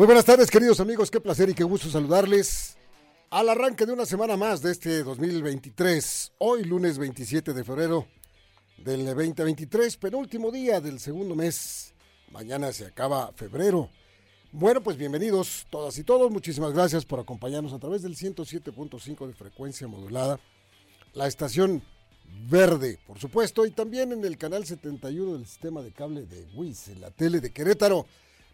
Muy buenas tardes, queridos amigos. Qué placer y qué gusto saludarles al arranque de una semana más de este 2023. Hoy, lunes 27 de febrero del 2023, penúltimo día del segundo mes. Mañana se acaba febrero. Bueno, pues bienvenidos todas y todos. Muchísimas gracias por acompañarnos a través del 107.5 de frecuencia modulada. La estación verde, por supuesto, y también en el canal 71 del sistema de cable de WIS, en la tele de Querétaro.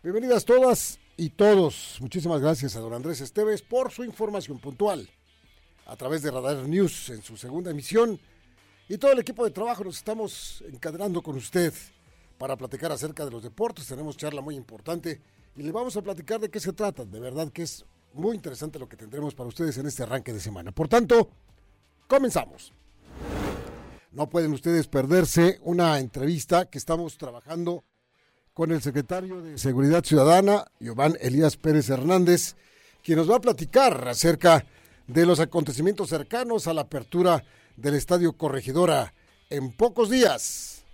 Bienvenidas todas y todos. Muchísimas gracias a don Andrés Esteves por su información puntual a través de Radar News en su segunda emisión. Y todo el equipo de trabajo nos estamos encadenando con usted para platicar acerca de los deportes. Tenemos charla muy importante y le vamos a platicar de qué se trata. De verdad que es muy interesante lo que tendremos para ustedes en este arranque de semana. Por tanto, comenzamos. No pueden ustedes perderse una entrevista que estamos trabajando con el secretario de Seguridad Ciudadana, Giovanni Elías Pérez Hernández, quien nos va a platicar acerca de los acontecimientos cercanos a la apertura del Estadio Corregidora en pocos días.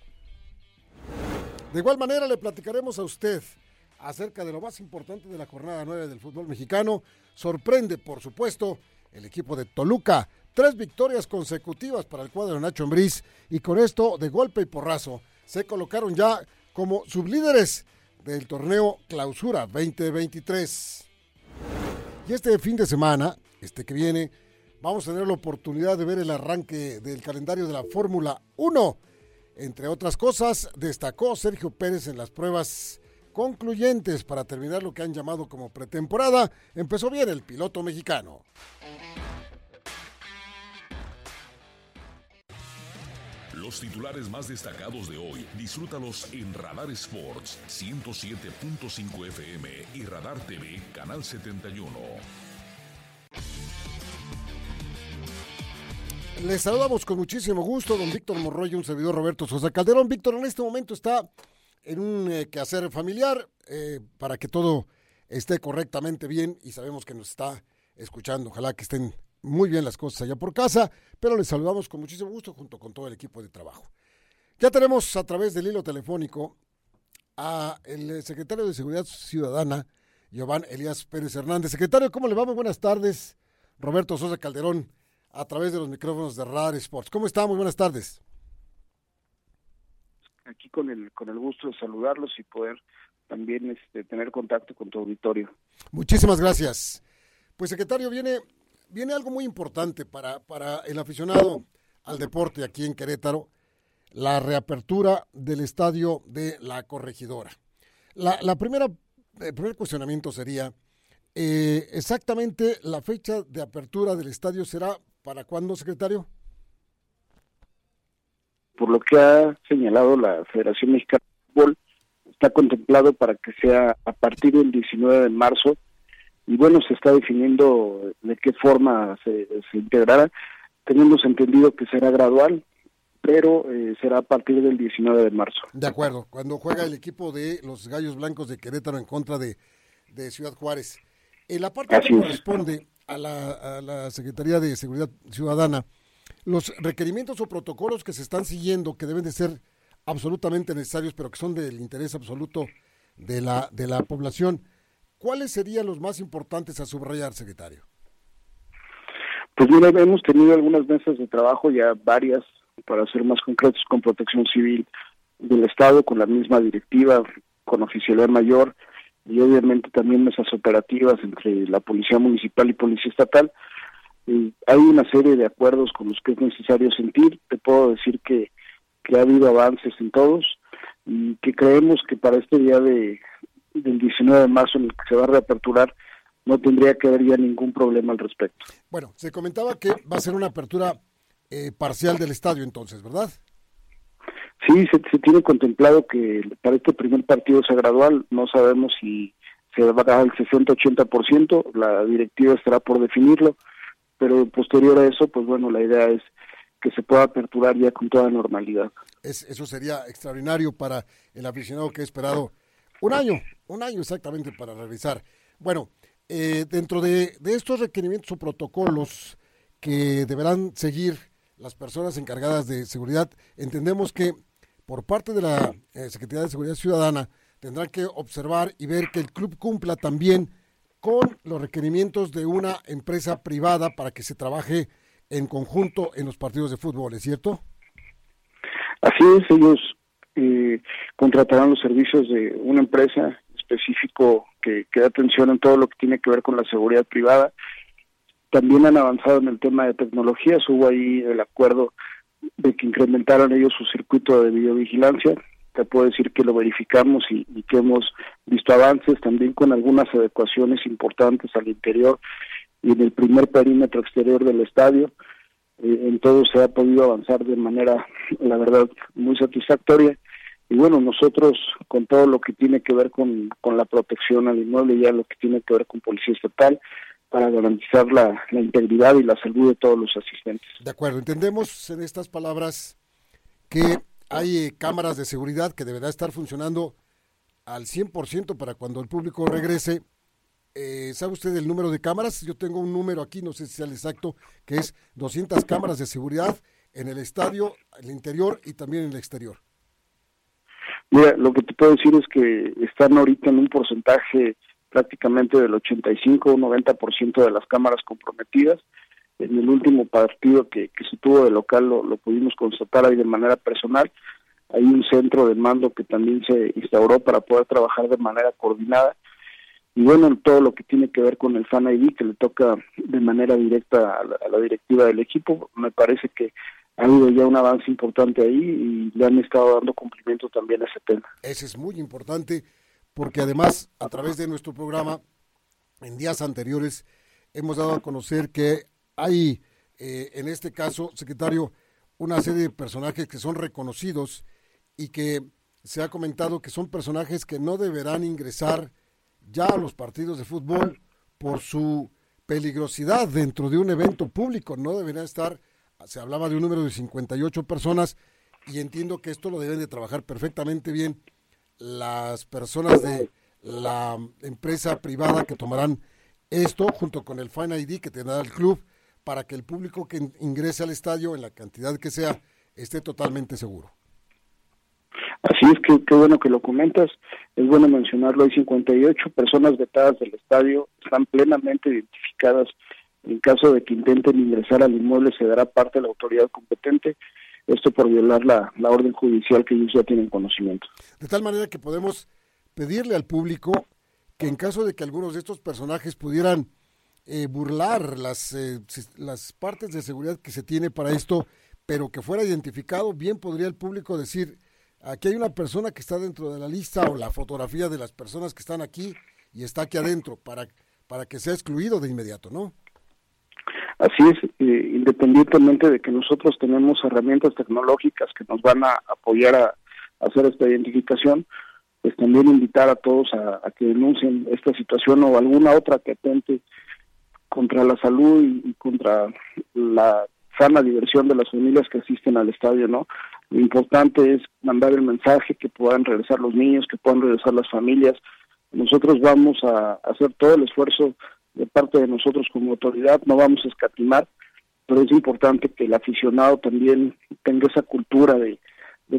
De igual manera le platicaremos a usted acerca de lo más importante de la jornada 9 del fútbol mexicano. Sorprende, por supuesto, el equipo de Toluca. Tres victorias consecutivas para el cuadro de Nacho Ambriz y con esto, de golpe y porrazo, se colocaron ya como sublíderes del torneo Clausura 2023. Y este fin de semana, este que viene, vamos a tener la oportunidad de ver el arranque del calendario de la Fórmula 1. Entre otras cosas, destacó Sergio Pérez en las pruebas concluyentes para terminar lo que han llamado como pretemporada. Empezó bien el piloto mexicano. Los titulares más destacados de hoy, disfrútalos en Radar Sports 107.5 FM y Radar TV Canal 71. Les saludamos con muchísimo gusto, don Víctor Morroy, un servidor Roberto Sosa Calderón. Víctor en este momento está en un eh, quehacer familiar eh, para que todo esté correctamente bien y sabemos que nos está escuchando. Ojalá que estén muy bien las cosas allá por casa, pero les saludamos con muchísimo gusto junto con todo el equipo de trabajo. Ya tenemos a través del hilo telefónico a el secretario de Seguridad Ciudadana, Giovanni Elías Pérez Hernández. Secretario, ¿cómo le va? Muy buenas tardes. Roberto Sosa Calderón, a través de los micrófonos de Radar Sports. ¿Cómo está? Muy buenas tardes. Aquí con el, con el gusto de saludarlos y poder también este, tener contacto con tu auditorio. Muchísimas gracias. Pues secretario, viene viene algo muy importante para, para el aficionado al deporte aquí en Querétaro, la reapertura del estadio de la corregidora. La, la primera, el primer cuestionamiento sería, eh, exactamente la fecha de apertura del estadio será para cuándo, secretario? Por lo que ha señalado la Federación Mexicana de Fútbol, está contemplado para que sea a partir del 19 de marzo y bueno, se está definiendo de qué forma se, se integrará. Tenemos entendido que será gradual, pero eh, será a partir del 19 de marzo. De acuerdo, cuando juega el equipo de los Gallos Blancos de Querétaro en contra de, de Ciudad Juárez. En la parte que corresponde a la, a la Secretaría de Seguridad Ciudadana, los requerimientos o protocolos que se están siguiendo, que deben de ser absolutamente necesarios, pero que son del interés absoluto de la, de la población, ¿Cuáles serían los más importantes a subrayar, secretario? Pues mira, hemos tenido algunas mesas de trabajo, ya varias, para ser más concretos, con protección civil del Estado, con la misma directiva, con oficialidad mayor y obviamente también mesas operativas entre la Policía Municipal y Policía Estatal. Y hay una serie de acuerdos con los que es necesario sentir. Te puedo decir que, que ha habido avances en todos y que creemos que para este día de, del 19 de marzo en el que se va a reaperturar, no tendría que haber ya ningún problema al respecto. Bueno, se comentaba que va a ser una apertura eh, parcial del estadio entonces, ¿verdad? Sí, se, tiene contemplado que para este primer partido sea gradual, no sabemos si se va a dar el 60-80%, la directiva estará por definirlo, pero posterior a eso, pues bueno, la idea es que se pueda aperturar ya con toda normalidad. Es, eso sería extraordinario para el aficionado que ha esperado un año, un año exactamente para realizar. Bueno, eh, dentro de, estos requerimientos o protocolos que deberán seguir las personas encargadas de seguridad, entendemos que por parte de la eh, Secretaría de Seguridad Ciudadana tendrán que observar y ver que el club cumpla también con los requerimientos de una empresa privada para que se trabaje en conjunto en los partidos de fútbol, ¿es cierto? Así es, ellos eh, contratarán los servicios de una empresa específico que, que da atención en todo lo que tiene que ver con la seguridad privada. También han avanzado en el tema de tecnologías, hubo ahí el acuerdo de que incrementaran ellos su circuito de videovigilancia. Te puedo decir que lo verificamos y, que hemos visto avances también con algunas adecuaciones importantes al interior y en el primer perímetro exterior del estadio. Eh, en todo se ha podido avanzar de manera, la verdad, muy satisfactoria. Y bueno, nosotros con todo lo que tiene que ver con, con la protección al inmueble, ya lo que tiene que ver con Policía Estatal, para garantizar la, integridad y la salud de todos los asistentes. De acuerdo, entendemos en estas palabras que hay eh, cámaras de seguridad que deberá estar funcionando al 100% para cuando el público regrese. Eh, ¿Sabe usted el número de cámaras? Yo tengo un número aquí, no sé si sea el exacto, que es 200 cámaras de seguridad en el estadio, el interior y también en el exterior. Mira, lo que te puedo decir es que están ahorita en un porcentaje prácticamente del 85 o 90% de las cámaras comprometidas. En el último partido que, se tuvo de local lo, lo, pudimos constatar ahí de manera personal. Hay un centro de mando que también se instauró para poder trabajar de manera coordinada. Y bueno, todo lo que tiene que ver con el Fan ID, que le toca de manera directa a la, directiva del equipo, me parece que ha habido ya un avance importante ahí y le han estado dando cumplimiento también a ese tema. Ese es muy importante porque además a través de nuestro programa en días anteriores hemos dado a conocer que hay eh, en este caso, secretario, una serie de personajes que son reconocidos y que se ha comentado que son personajes que no deberán ingresar ya los partidos de fútbol por su peligrosidad dentro de un evento público. No debería estar, se hablaba de un número de 58 personas y entiendo que esto lo deben de trabajar perfectamente bien las personas de la empresa privada que tomarán esto junto con el Fine ID que tendrá el club para que el público que ingrese al estadio en la cantidad que sea esté totalmente seguro. Así es que qué bueno que lo comentas, es bueno mencionarlo, hay 58 personas vetadas del estadio, están plenamente identificadas, en caso de que intenten ingresar al inmueble se dará parte de la autoridad competente, esto por violar la, la orden judicial que ellos ya tienen conocimiento. De tal manera que podemos pedirle al público que en caso de que algunos de estos personajes pudieran eh, burlar las, eh, las partes de seguridad que se tiene para esto, pero que fuera identificado, bien podría el público decir, aquí hay una persona que está dentro de la lista o la fotografía de las personas que están aquí y está aquí adentro para, para que sea excluido de inmediato, ¿no? Así es, independientemente de que nosotros tenemos herramientas tecnológicas que nos van a apoyar a, hacer esta identificación, pues también invitar a todos a, que denuncien esta situación o alguna otra que atente contra la salud y, contra la sana diversión de las familias que asisten al estadio, ¿no? Lo importante es mandar el mensaje que puedan regresar los niños, que puedan regresar las familias. Nosotros vamos a hacer todo el esfuerzo de parte de nosotros como autoridad, no vamos a escatimar, pero es importante que el aficionado también tenga esa cultura de,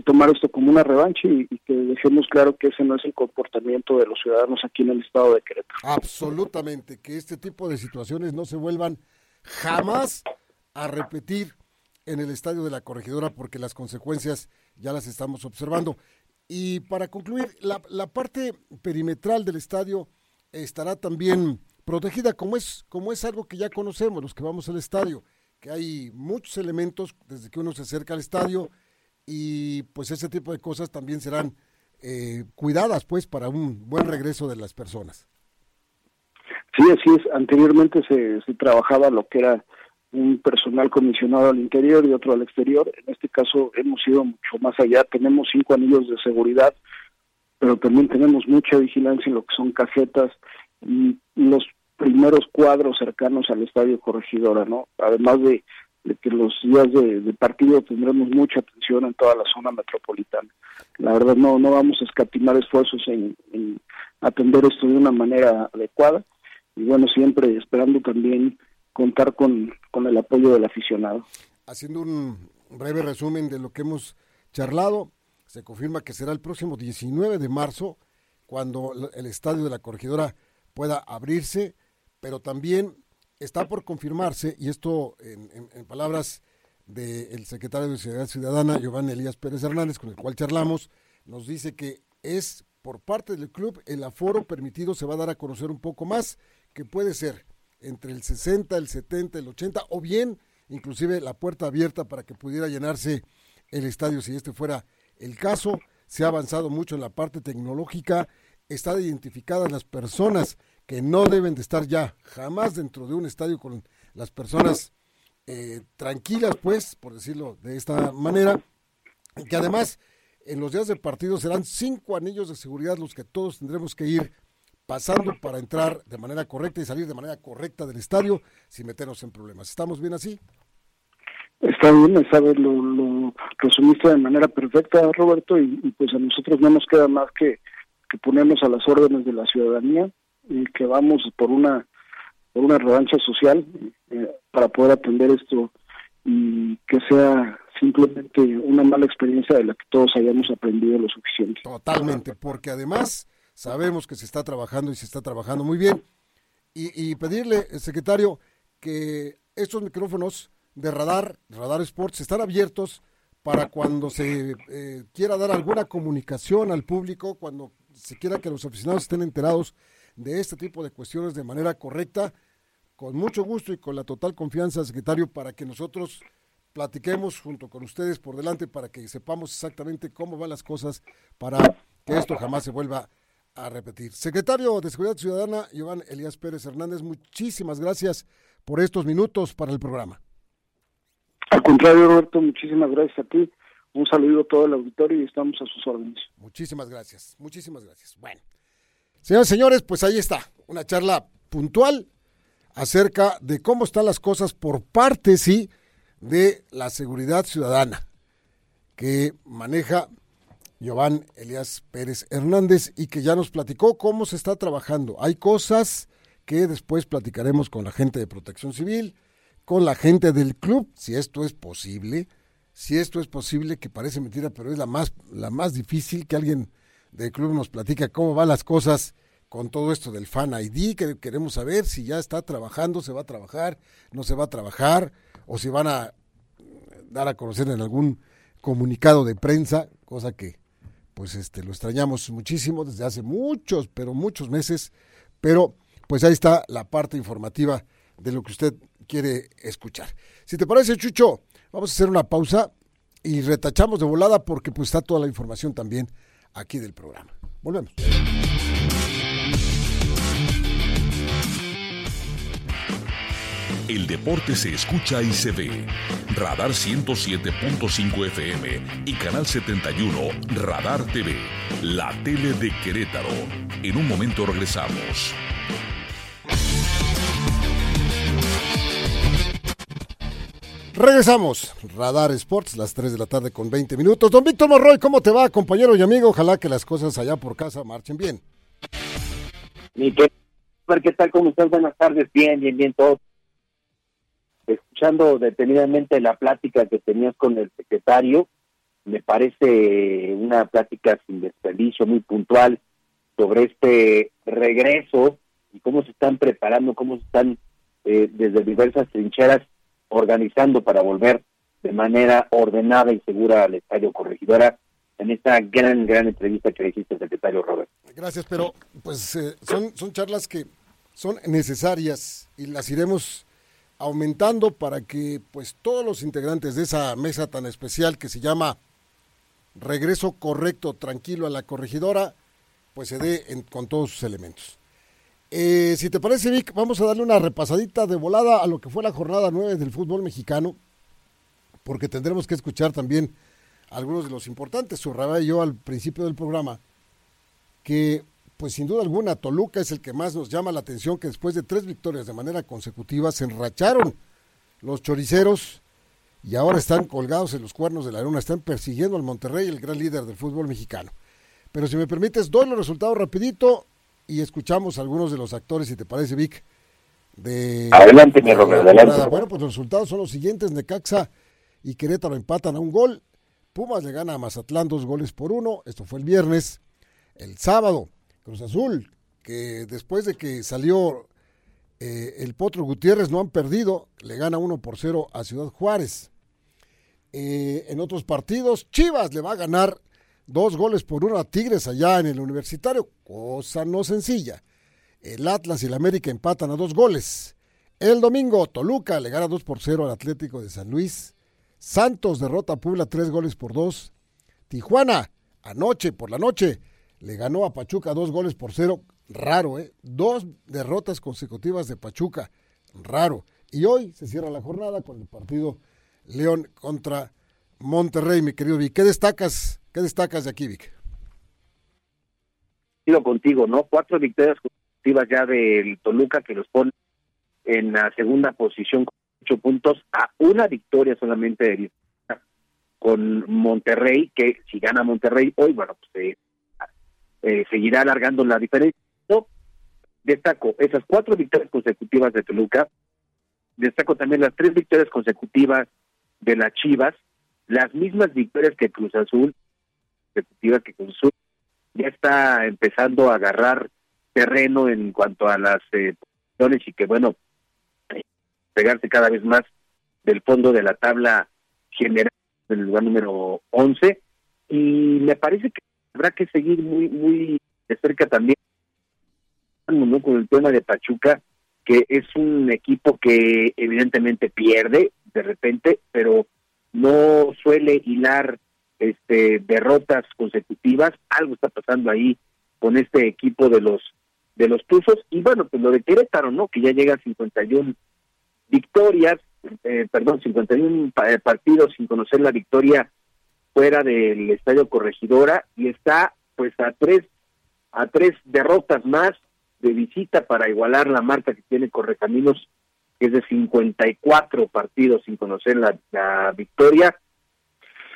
tomar esto como una revancha y, que dejemos claro que ese no es el comportamiento de los ciudadanos aquí en el estado de Querétaro. Absolutamente, que este tipo de situaciones no se vuelvan jamás a repetir en el estadio de la corregidora porque las consecuencias ya las estamos observando. Y para concluir, la, la parte perimetral del estadio estará también protegida como es, como es algo que ya conocemos los que vamos al estadio, que hay muchos elementos desde que uno se acerca al estadio y pues ese tipo de cosas también serán eh, cuidadas pues para un buen regreso de las personas. Sí, así es. Anteriormente se, se trabajaba lo que era un personal comisionado al interior y otro al exterior. En este caso hemos ido mucho más allá. Tenemos cinco anillos de seguridad pero también tenemos mucha vigilancia en lo que son casetas y los primeros cuadros cercanos al estadio Corregidora, ¿no? Además de, que los días de, partido tendremos mucha atención en toda la zona metropolitana. La verdad no no vamos a escatimar esfuerzos en, en atender esto de una manera adecuada y bueno, siempre esperando también contar con, con el apoyo del aficionado. Haciendo un breve resumen de lo que hemos charlado, se confirma que será el próximo 19 de marzo cuando el estadio de la corregidora pueda abrirse, pero también está por confirmarse, y esto en, palabras del secretario de Ciudad Ciudadana, Giovanni Elías Pérez Hernández, con el cual charlamos, nos dice que es por parte del club el aforo permitido se va a dar a conocer un poco más, que puede ser entre el 60, el 70, el 80, o bien inclusive la puerta abierta para que pudiera llenarse el estadio si este fuera el caso. Se ha avanzado mucho en la parte tecnológica, están identificadas las personas que no deben de estar ya jamás dentro de un estadio con las personas eh, tranquilas, pues, por decirlo de esta manera, que además en los días de partido serán cinco anillos de seguridad los que todos tendremos que ir pasando para entrar de manera correcta y salir de manera correcta del estadio sin meternos en problemas. ¿Estamos bien así? Está bien, sabes, lo, lo resumiste de manera perfecta, Roberto, y, pues a nosotros no nos queda más que, que ponernos a las órdenes de la ciudadanía y que vamos por una por una revancha social eh, para poder atender esto y que sea simplemente una mala experiencia de la que todos hayamos aprendido lo suficiente. Totalmente, porque además sabemos que se está trabajando y se está trabajando muy bien. Y, pedirle, secretario, que estos micrófonos de Radar, Radar Sports, están abiertos para cuando se eh, quiera dar alguna comunicación al público, cuando se quiera que los aficionados estén enterados de este tipo de cuestiones de manera correcta, con mucho gusto y con la total confianza, secretario, para que nosotros platiquemos junto con ustedes por delante para que sepamos exactamente cómo van las cosas para que esto jamás se vuelva a repetir. Secretario de Seguridad Ciudadana, Iván Elías Pérez Hernández, muchísimas gracias por estos minutos para el programa. Al contrario, Roberto, muchísimas gracias a ti. Un saludo a todo el auditorio y estamos a sus órdenes. Muchísimas gracias, muchísimas gracias. Bueno, señores, señores, pues ahí está, una charla puntual acerca de cómo están las cosas por parte, sí, de la seguridad ciudadana que maneja Giovanni Elías Pérez Hernández y que ya nos platicó cómo se está trabajando. Hay cosas que después platicaremos con la gente de protección civil, con la gente del club, si esto es posible, si esto es posible, que parece mentira, pero es la más, la más difícil que alguien del club nos platica cómo van las cosas con todo esto del Fan ID, que queremos saber si ya está trabajando, se va a trabajar, no se va a trabajar, o si van a dar a conocer en algún comunicado de prensa, cosa que pues este lo extrañamos muchísimo desde hace muchos, pero muchos meses, pero pues ahí está la parte informativa de lo que usted quiere escuchar. Si te parece, Chucho, vamos a hacer una pausa y retachamos de volada porque pues está toda la información también aquí del programa. Volvemos. El deporte se escucha y se ve. Radar 107.5 FM y Canal 71 Radar TV, la tele de Querétaro. En un momento regresamos. Regresamos, Radar Sports, las 3 de la tarde con 20 minutos. Don Víctor Morroy, ¿cómo te va, compañero y amigo? Ojalá que las cosas allá por casa marchen bien. ¿qué tal? ¿Cómo estás? Buenas tardes, bien, bien, bien, todo. Escuchando detenidamente la plática que tenías con el secretario, me parece una plática sin desperdicio, muy puntual, sobre este regreso y cómo se están preparando, cómo se están eh, desde diversas trincheras organizando para volver de manera ordenada y segura al Estadio Corregidora en esta gran, gran entrevista que hiciste secretario Robert. Gracias, pero pues eh, son, son charlas que son necesarias y las iremos aumentando para que pues todos los integrantes de esa mesa tan especial que se llama Regreso Correcto, Tranquilo a la Corregidora, pues se dé con todos sus elementos. Eh, si te parece, Vic, vamos a darle una repasadita de volada a lo que fue la jornada 9 del fútbol mexicano, porque tendremos que escuchar también algunos de los importantes. Subrayaba yo al principio del programa que pues sin duda alguna Toluca es el que más nos llama la atención, que después de tres victorias de manera consecutiva se enracharon los choriceros y ahora están colgados en los cuernos de la luna, están persiguiendo al Monterrey, el gran líder del fútbol mexicano. Pero si me permites, doy los resultados rapidito y escuchamos a algunos de los actores, si te parece, Vic. De, adelante, mi adelante. Bueno, pues los resultados son los siguientes. Necaxa y Querétaro empatan a un gol. Pumas le gana a Mazatlán dos goles por uno. Esto fue el viernes. El sábado, Cruz Azul, que después de que salió eh, el Potro Gutiérrez, no han perdido. Le gana uno por cero a Ciudad Juárez. Eh, en otros partidos, Chivas le va a ganar dos goles por uno a Tigres allá en el universitario, cosa no sencilla. El Atlas y el América empatan a dos goles. El domingo, Toluca le gana dos por cero al Atlético de San Luis. Santos derrota a Puebla tres goles por dos. Tijuana, anoche por la noche, le ganó a Pachuca dos goles por cero. Raro, ¿eh? Dos derrotas consecutivas de Pachuca. Raro. Y hoy se cierra la jornada con el partido León contra Monterrey, mi querido Vic. ¿Qué destacas, qué destacas de aquí, Vic? Contigo, ¿no? Cuatro victorias consecutivas ya del Toluca que los pone en la segunda posición con ocho puntos a una victoria solamente de con Monterrey, que si gana Monterrey hoy, bueno, pues eh, eh, seguirá alargando la diferencia. destaco esas cuatro victorias consecutivas de Toluca, destaco también las tres victorias consecutivas de las Chivas, las mismas victorias que Cruz Azul, consecutivas que Cruz Azul, ya está empezando a agarrar terreno en cuanto a las eh, y que bueno, pegarse cada vez más del fondo de la tabla general del lugar número 11 y me parece que habrá que seguir muy muy de cerca también con el tema de Pachuca que es un equipo que evidentemente pierde de repente, pero no suele hilar este derrotas consecutivas, algo está pasando ahí con este equipo de los de los Tuzos. Y bueno, pues lo de Querétaro, ¿no? Que ya llega a 51 victorias, eh, perdón, 51 eh, partidos sin conocer la victoria fuera del Estadio Corregidora y está pues a tres a tres derrotas más de visita para igualar la marca que tiene Correcaminos, que es de 54 partidos sin conocer la, victoria.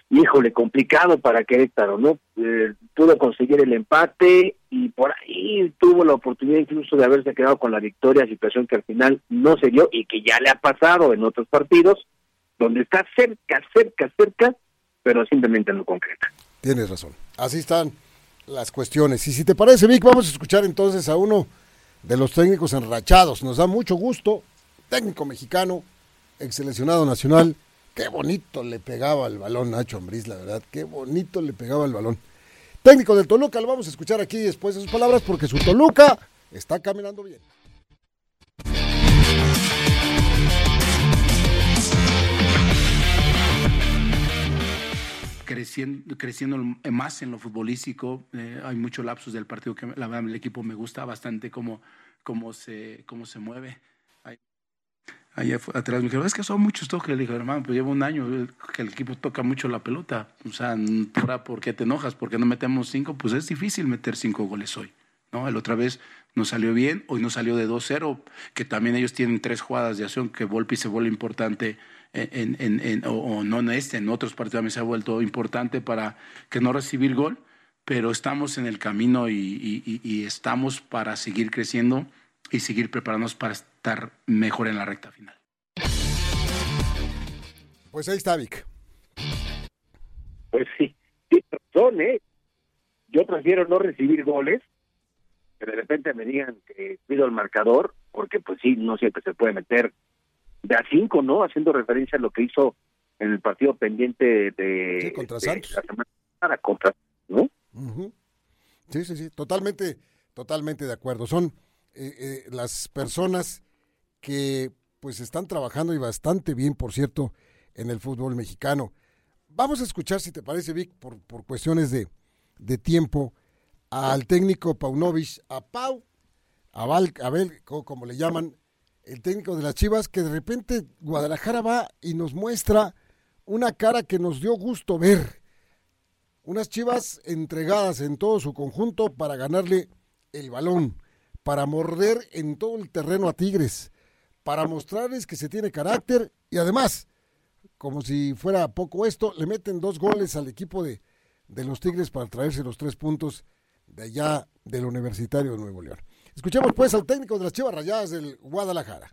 Híjole, complicado para Querétaro, ¿no? Eh, pudo conseguir el empate y por ahí tuvo la oportunidad incluso de haberse quedado con la victoria, situación que al final no se dio y que ya le ha pasado en otros partidos, donde está cerca, cerca, cerca, pero simplemente no concreta. Tienes razón. Así están las cuestiones. Y si te parece, Vic, vamos a escuchar entonces a uno de los técnicos enrachados. Nos da mucho gusto, técnico mexicano, ex seleccionado nacional. Qué bonito le pegaba el balón Nacho Ambriz, la verdad. Qué bonito le pegaba el balón. Técnico del Toluca, lo vamos a escuchar aquí después de sus palabras porque su Toluca está caminando bien. Creciendo, creciendo más en lo futbolístico. Eh, hay muchos lapsos del partido que la verdad el equipo me gusta bastante cómo, cómo, se, cómo se mueve. Ahí, atrás me dijeron, es que son muchos toques. Le dije, hermano, pues llevo un año que el equipo toca mucho la pelota. O sea, ¿por qué te enojas? porque no metemos cinco? Pues es difícil meter cinco goles hoy. ¿no? El otra vez no salió bien, hoy no salió de 2-0, que también ellos tienen tres jugadas de acción que Volpi se vuelve importante en, en, en, o, no en este, en otros partidos también se ha vuelto importante para que no recibir gol, pero estamos en el camino y, estamos para seguir creciendo y seguir preparándonos para estar mejor en la recta final. Pues ahí está Vic. Pues sí, tiene razón, ¿eh? Yo prefiero no recibir goles, que de repente me digan que pido el marcador, porque pues sí, no siempre se puede meter de a cinco, ¿no? Haciendo referencia a lo que hizo en el partido pendiente de, contra Santos. la semana contra, ¿no? Sí, sí, sí, totalmente, totalmente de acuerdo. Son eh, eh, las personas que pues están trabajando y bastante bien, por cierto, en el fútbol mexicano. Vamos a escuchar, si te parece, Vic, por, por cuestiones de, de tiempo, al técnico Paunovic, a Pau, a Val, Abel, como le llaman, el técnico de las Chivas, que de repente Guadalajara va y nos muestra una cara que nos dio gusto ver. Unas Chivas entregadas en todo su conjunto para ganarle el balón, para morder en todo el terreno a Tigres, para mostrarles que se tiene carácter y además, como si fuera poco esto, le meten dos goles al equipo de, de los Tigres para traerse los tres puntos de allá del Universitario de Nuevo León. Escuchemos pues al técnico de las Chivas Rayadas del Guadalajara.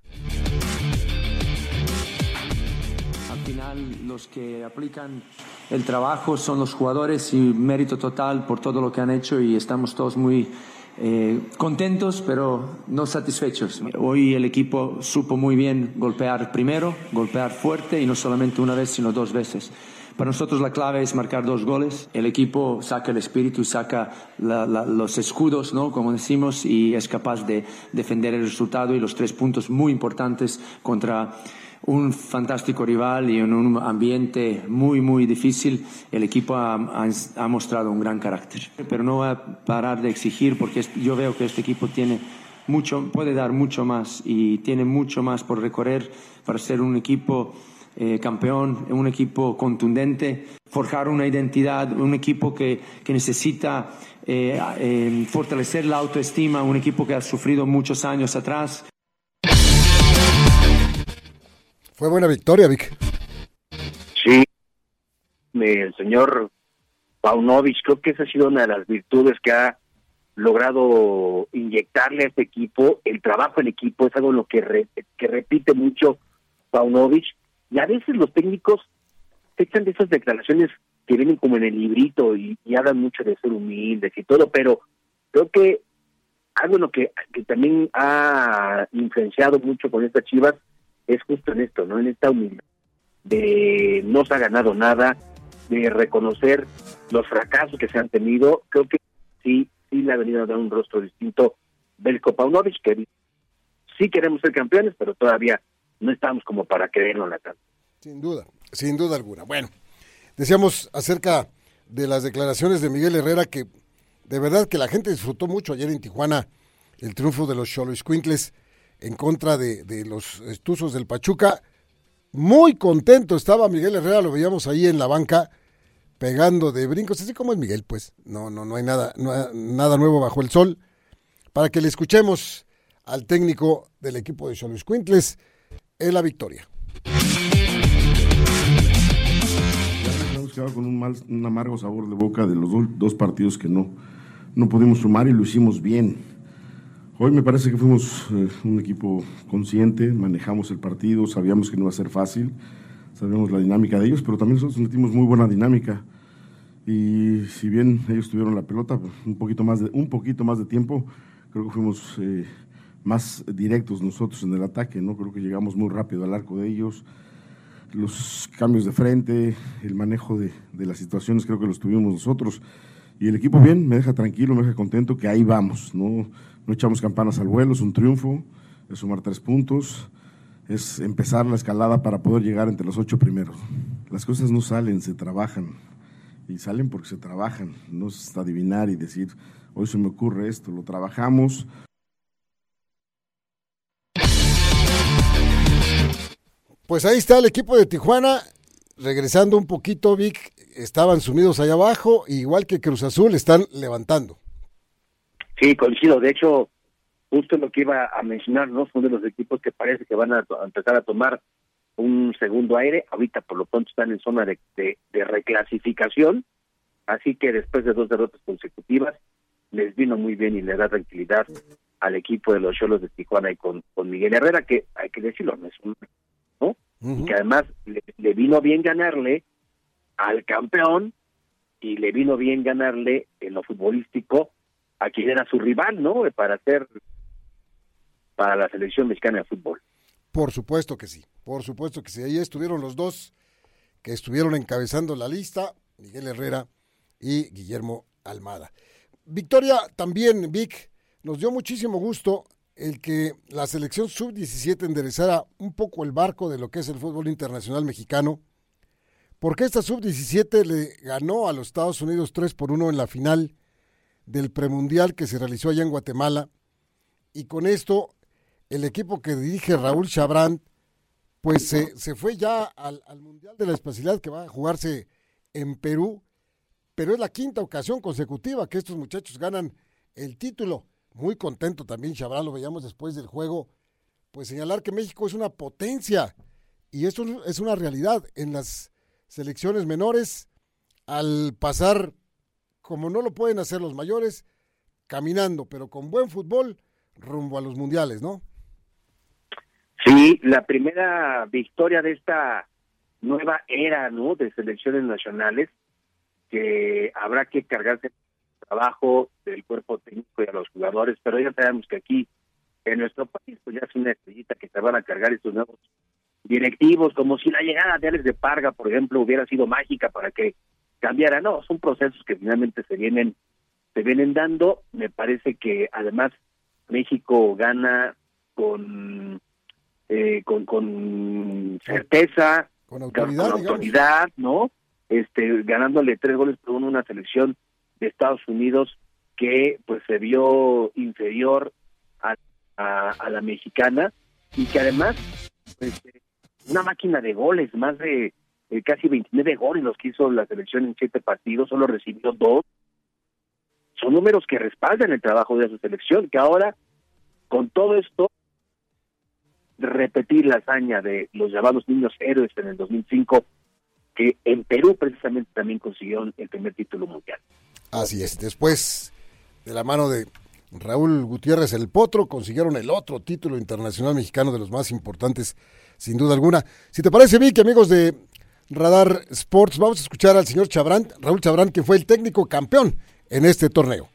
Al final los que aplican el trabajo son los jugadores y mérito total por todo lo que han hecho y estamos todos muy eh, contentos pero no satisfechos. Hoy el equipo supo muy bien golpear primero, golpear fuerte y no solamente una vez sino dos veces. Para nosotros la clave es marcar dos goles. El equipo saca el espíritu saca los escudos, ¿no? como decimos, y es capaz de defender el resultado y los tres puntos muy importantes contra un fantástico rival y en un ambiente muy, muy difícil, el equipo ha, ha, mostrado un gran carácter. Pero no va a parar de exigir porque yo veo que este equipo tiene mucho, puede dar mucho más y tiene mucho más por recorrer para ser un equipo eh, campeón, un equipo contundente, forjar una identidad, un equipo que, que necesita eh, eh, fortalecer la autoestima, un equipo que ha sufrido muchos años atrás. Fue buena victoria, Vic. Sí, el señor Paunovic, creo que esa ha sido una de las virtudes que ha logrado inyectarle a este equipo. El trabajo en equipo es algo lo que, que repite mucho Paunovic y a veces los técnicos se echan de esas declaraciones que vienen como en el librito y, hablan mucho de ser humildes y todo, pero creo que algo lo que, que también ha influenciado mucho con estas chivas es justo en esto, ¿no? En esta humildad de no se ha ganado nada, de reconocer los fracasos que se han tenido, creo que sí, sí le ha venido a dar un rostro distinto Belko Paunovic, que sí queremos ser campeones, pero todavía no estamos como para creerlo tanto. Sin duda, sin duda alguna. Bueno, decíamos acerca de las declaraciones de Miguel Herrera que de verdad que la gente disfrutó mucho ayer en Tijuana el triunfo de los Quintles en contra de, de los Estuzos del Pachuca. Muy contento estaba Miguel Herrera, lo veíamos ahí en la banca pegando de brincos, así como es Miguel, pues. No, no, no hay nada, nada nuevo bajo el sol. Para que le escuchemos al técnico del equipo de Quintles en la victoria. Con un, mal, un amargo sabor de boca de los dos partidos que no, no pudimos sumar y lo hicimos bien. Hoy me parece que fuimos eh, un equipo consciente, manejamos el partido, sabíamos que no iba a ser fácil, sabíamos la dinámica de ellos, pero también nosotros metimos muy buena dinámica. Y si bien ellos tuvieron la pelota un poquito más de, un poquito más de tiempo, creo que fuimos eh, más directos nosotros en el ataque, ¿no? Creo que llegamos muy rápido al arco de ellos. Los cambios de frente, el manejo de, de las situaciones, creo que los tuvimos nosotros. Y el equipo bien, me deja tranquilo, me deja contento que ahí vamos, ¿no? No echamos campanas al vuelo, es un triunfo, es sumar tres puntos, es empezar la escalada para poder llegar entre los ocho primeros. Las cosas no salen, se trabajan. Y salen porque se trabajan, no es adivinar y decir, hoy se me ocurre esto, lo trabajamos, Pues ahí está el equipo de Tijuana, regresando un poquito, Vic, estaban sumidos allá abajo, igual que Cruz Azul, están levantando. Sí, coincido, de hecho, justo lo que iba a mencionar, ¿no? Son de los equipos que parece que van a, empezar a tomar un segundo aire, ahorita por lo pronto están en zona de, de reclasificación, así que después de dos derrotas consecutivas, les vino muy bien y le da tranquilidad al equipo de los Cholos de Tijuana y con, con Miguel Herrera, que hay que decirlo, no es un y que además le, vino bien ganarle al campeón y le vino bien ganarle en lo futbolístico a quien era su rival, ¿no? Para hacer para la selección mexicana de fútbol. Por supuesto que sí, por supuesto que sí. Ahí estuvieron los dos que estuvieron encabezando la lista, Miguel Herrera y Guillermo Almada. Victoria también, Vic, nos dio muchísimo gusto el que la selección sub-17 enderezara un poco el barco de lo que es el fútbol internacional mexicano, porque esta sub-17 le ganó a los Estados Unidos 3 por 1 en la final del premundial que se realizó allá en Guatemala, y con esto el equipo que dirige Raúl Chabrán, pues se, se fue ya al, al Mundial de la Espacialidad que va a jugarse en Perú, pero es la quinta ocasión consecutiva que estos muchachos ganan el título. Muy contento también, Chabral, lo veíamos después del juego, pues señalar que México es una potencia y esto es una realidad en las selecciones menores al pasar como no lo pueden hacer los mayores, caminando, pero con buen fútbol rumbo a los mundiales, ¿no? Sí, la primera victoria de esta nueva era, ¿no? De selecciones nacionales que habrá que cargarse trabajo del cuerpo técnico y a los jugadores, pero ya sabemos que aquí en nuestro país pues ya es una estrellita que se van a cargar estos nuevos directivos, como si la llegada de Alex de Parga, por ejemplo, hubiera sido mágica para que cambiara. No, son procesos que finalmente se vienen se vienen dando. Me parece que además México gana con eh, con, con certeza, con autoridad, con autoridad ¿no? Este, ganándole tres goles por uno a una selección de Estados Unidos que pues se vio inferior a, la mexicana y que además pues, una máquina de goles, más de casi 29 goles los que hizo la selección en siete partidos, solo recibió dos. Son números que respaldan el trabajo de su selección, que ahora, con todo esto, repetir la hazaña de los llamados niños héroes en el 2005, que en Perú precisamente también consiguieron el primer título mundial. Así es, después de la mano de Raúl Gutiérrez el Potro, consiguieron el otro título internacional mexicano de los más importantes, sin duda alguna. Si te parece, Vicky, amigos de Radar Sports, vamos a escuchar al señor Chabrán, Raúl Chabrán, que fue el técnico campeón en este torneo.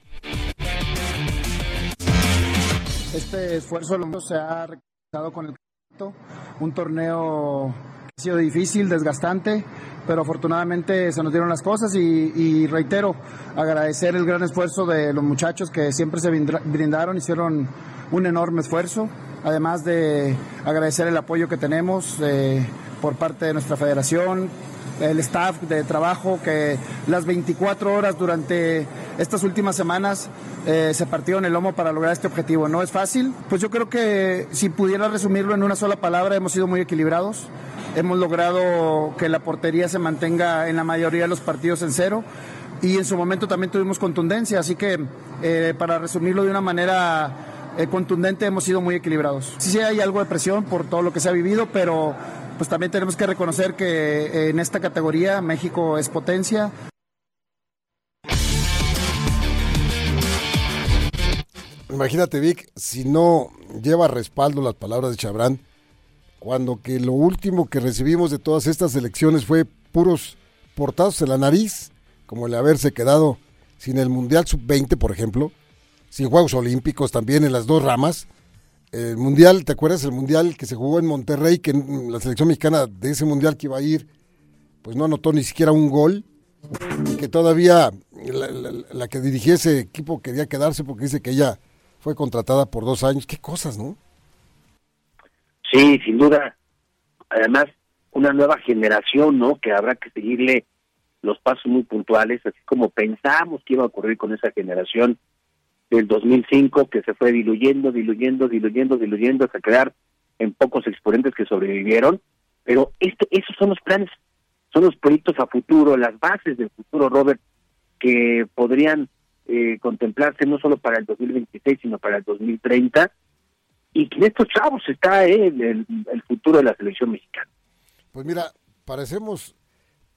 Este esfuerzo se ha realizado con el un torneo ha sido difícil, desgastante, pero afortunadamente se nos dieron las cosas y, reitero, agradecer el gran esfuerzo de los muchachos que siempre se brindaron, hicieron un enorme esfuerzo, además de agradecer el apoyo que tenemos eh, por parte de nuestra federación, el staff de trabajo que las 24 horas durante estas últimas semanas eh, se partieron el lomo para lograr este objetivo. No es fácil, pues yo creo que si pudiera resumirlo en una sola palabra, hemos sido muy equilibrados. Hemos logrado que la portería se mantenga en la mayoría de los partidos en cero y en su momento también tuvimos contundencia, así que eh, para resumirlo de una manera eh, contundente hemos sido muy equilibrados. Sí, sí hay algo de presión por todo lo que se ha vivido, pero pues también tenemos que reconocer que eh, en esta categoría México es potencia. Imagínate, Vic, si no lleva respaldo las palabras de Chabrán, cuando que lo último que recibimos de todas estas elecciones fue puros portados en la nariz, como el haberse quedado sin el Mundial Sub-20, por ejemplo, sin Juegos Olímpicos también en las dos ramas, el mundial, ¿te acuerdas el mundial que se jugó en Monterrey? Que la selección mexicana de ese mundial que iba a ir, pues no anotó ni siquiera un gol. Y que todavía la, que dirigía ese equipo quería quedarse porque dice que ella fue contratada por dos años. Qué cosas, ¿no? Sí, sin duda. Además, una nueva generación, ¿no? Que habrá que seguirle los pasos muy puntuales, así como pensamos que iba a ocurrir con esa generación del 2005 que se fue diluyendo, diluyendo, diluyendo, diluyendo hasta quedar en pocos exponentes que sobrevivieron. Pero este, esos son los planes, son los proyectos a futuro, las bases del futuro, Robert, que podrían eh, contemplarse no solo para el 2026, sino para el 2030. Y en estos chavos está el, el futuro de la selección mexicana. Pues mira, parecemos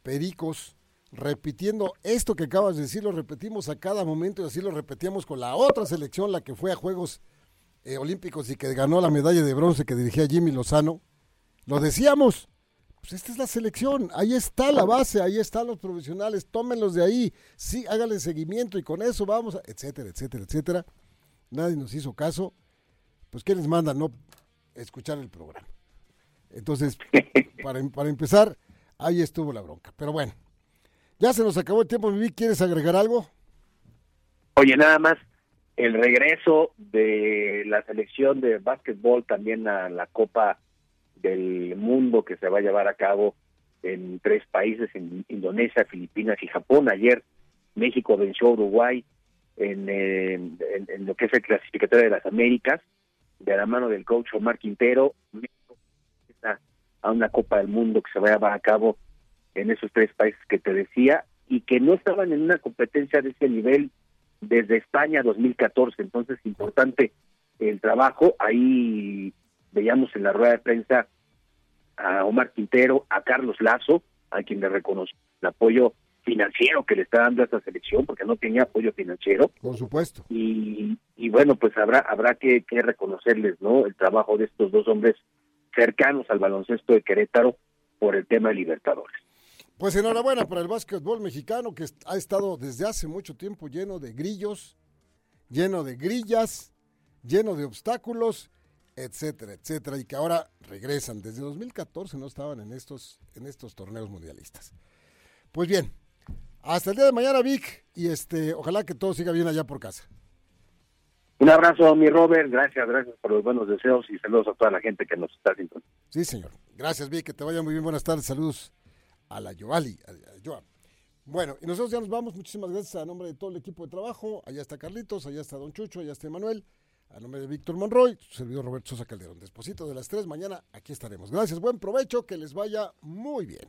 pericos repitiendo esto que acabas de decir, lo repetimos a cada momento y así lo repetíamos con la otra selección, la que fue a Juegos eh, Olímpicos y que ganó la medalla de bronce que dirigía Jimmy Lozano. Lo decíamos, pues esta es la selección, ahí está la base, ahí están los profesionales, tómenlos de ahí, sí, háganle seguimiento y con eso vamos, etcétera, etcétera, etcétera. Nadie nos hizo caso. Pues, ¿qué les manda? No escuchar el programa. Entonces, para, para empezar, ahí estuvo la bronca. Pero bueno, ya se nos acabó el tiempo, Vivi. ¿Quieres agregar algo? Oye, nada más, el regreso de la selección de básquetbol también a la Copa del Mundo que se va a llevar a cabo en tres países, en Indonesia, Filipinas y Japón. Ayer México venció a Uruguay en, en, lo que es el clasificatorio de las Américas, de la mano del coach Omar Quintero. México a una Copa del Mundo que se va a llevar a cabo en esos tres países que te decía y que no estaban en una competencia de ese nivel desde España 2014. Entonces, importante el trabajo. Ahí veíamos en la rueda de prensa a Omar Quintero, a Carlos Lazo, a quien le reconoce el apoyo financiero que le está dando a esta selección, porque no tenía apoyo financiero. Por supuesto. Y, y bueno, pues habrá habrá que, que reconocerles, ¿no? El trabajo de estos dos hombres cercanos al baloncesto de Querétaro por el tema de Libertadores. Pues enhorabuena para el básquetbol mexicano que ha estado desde hace mucho tiempo lleno de grillos, lleno de grillas, lleno de obstáculos, etcétera, etcétera, y que ahora regresan. Desde 2014 no estaban en estos, en estos torneos mundialistas. Pues bien, hasta el día de mañana, Vic, y este, ojalá que todo siga bien allá por casa. Un abrazo, mi Robert, gracias, gracias por los buenos deseos y saludos a toda la gente que nos está sintiendo. Sí, señor. Gracias, Vic, que te vaya muy bien. Buenas tardes, saludos a la Joali, a. Bueno, y nosotros ya nos vamos. Muchísimas gracias a nombre de todo el equipo de trabajo. Allá está Carlitos, allá está Don Chucho, allá está Emanuel. A nombre de Víctor Monroy, su servidor Roberto Sosa Calderón. Desposito de las 3 mañana, aquí estaremos. Gracias, buen provecho, que les vaya muy bien.